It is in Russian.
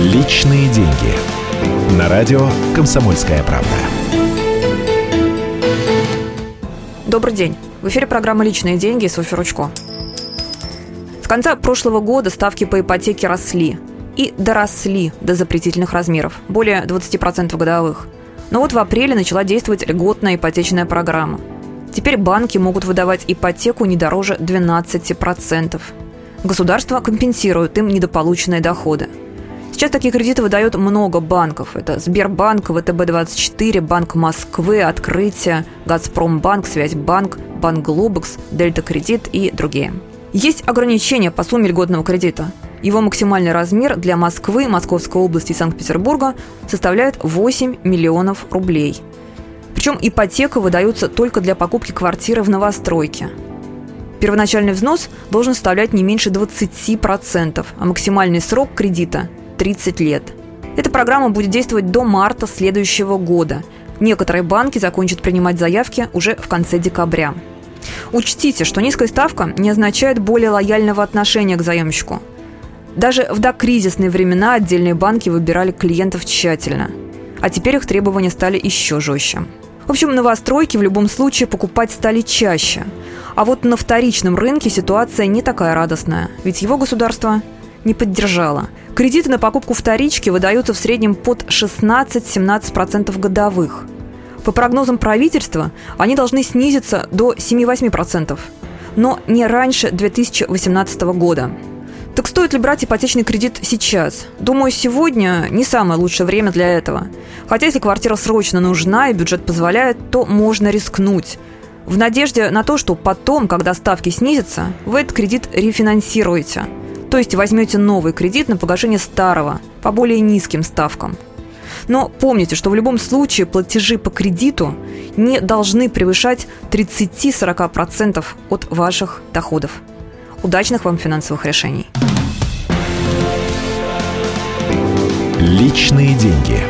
Личные деньги. На радио «Комсомольская правда». Добрый день. В эфире программа «Личные деньги» Софья Ручко. С конца прошлого года ставки по ипотеке росли. И доросли до запретительных размеров, более 20% годовых. Но вот в апреле начала действовать льготная ипотечная программа. Теперь банки могут выдавать ипотеку не дороже 12%. Государство компенсирует им недополученные доходы. Сейчас такие кредиты выдает много банков. Это Сбербанк, ВТБ-24, Банк Москвы, Открытие, Газпромбанк, Связьбанк, Банк Глобекс, Дельта Кредит и другие. Есть ограничения по сумме льготного кредита. Его максимальный размер для Москвы, Московской области и Санкт-Петербурга составляет 8 миллионов рублей. Причем ипотека выдается только для покупки квартиры в новостройке – Первоначальный взнос должен составлять не меньше 20%, а максимальный срок кредита – 30 лет. Эта программа будет действовать до марта следующего года. Некоторые банки закончат принимать заявки уже в конце декабря. Учтите, что низкая ставка не означает более лояльного отношения к заемщику. Даже в докризисные времена отдельные банки выбирали клиентов тщательно. А теперь их требования стали еще жестче. В общем, новостройки в любом случае покупать стали чаще. А вот на вторичном рынке ситуация не такая радостная, ведь его государство не поддержало. Кредиты на покупку вторички выдаются в среднем под 16-17% годовых. По прогнозам правительства, они должны снизиться до 7-8%, но не раньше 2018 года. Так стоит ли брать ипотечный кредит сейчас? Думаю, сегодня не самое лучшее время для этого. Хотя если квартира срочно нужна и бюджет позволяет, то можно рискнуть. В надежде на то, что потом, когда ставки снизятся, вы этот кредит рефинансируете. То есть возьмете новый кредит на погашение старого, по более низким ставкам. Но помните, что в любом случае платежи по кредиту не должны превышать 30-40% от ваших доходов. Удачных вам финансовых решений. Личные деньги.